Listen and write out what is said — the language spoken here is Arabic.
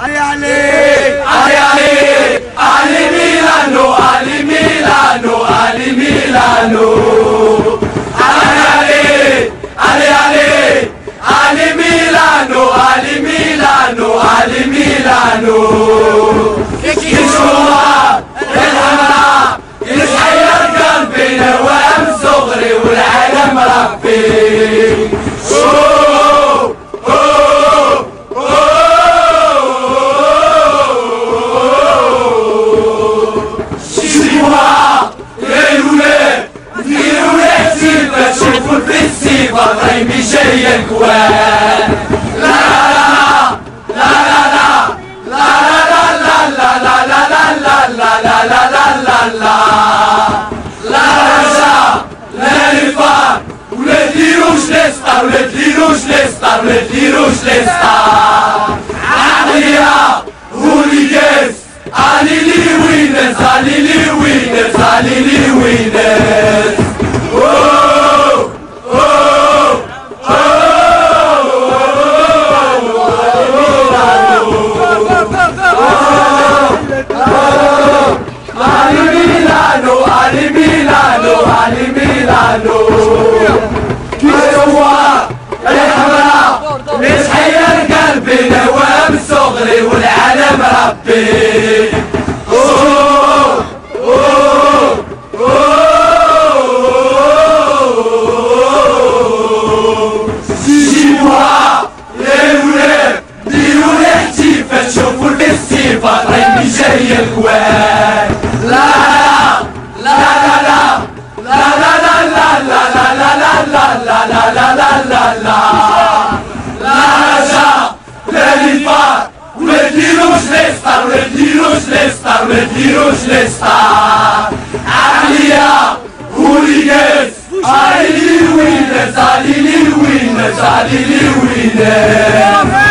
علي عليك علي عليك علي ميلانو علي ميلانو علي ميلانو علي عليك علي عليك علي ميلانو علي ميلانو علي ميلانو كشوار الحمراء يسحير قلبي نوام صغري والعالم ربي الفيستيفال رايمي جاية الكوان لا لا لا لا لا لا لا لا لا لا لا لا لا لا لا لا لا رجاء لا نفاق ولا تديروش ليستار ولا تديروش ليستار ولا تديروش ليستار عقلية هوليجاز علي لي وينز علي لي وينز علي لي وينز صدري والعلم هبي تشوفوا Lesta, Rediros Lesta, Rediros Lesta. Alia, hooligans, Alili winners, Alili winners, Alili winners.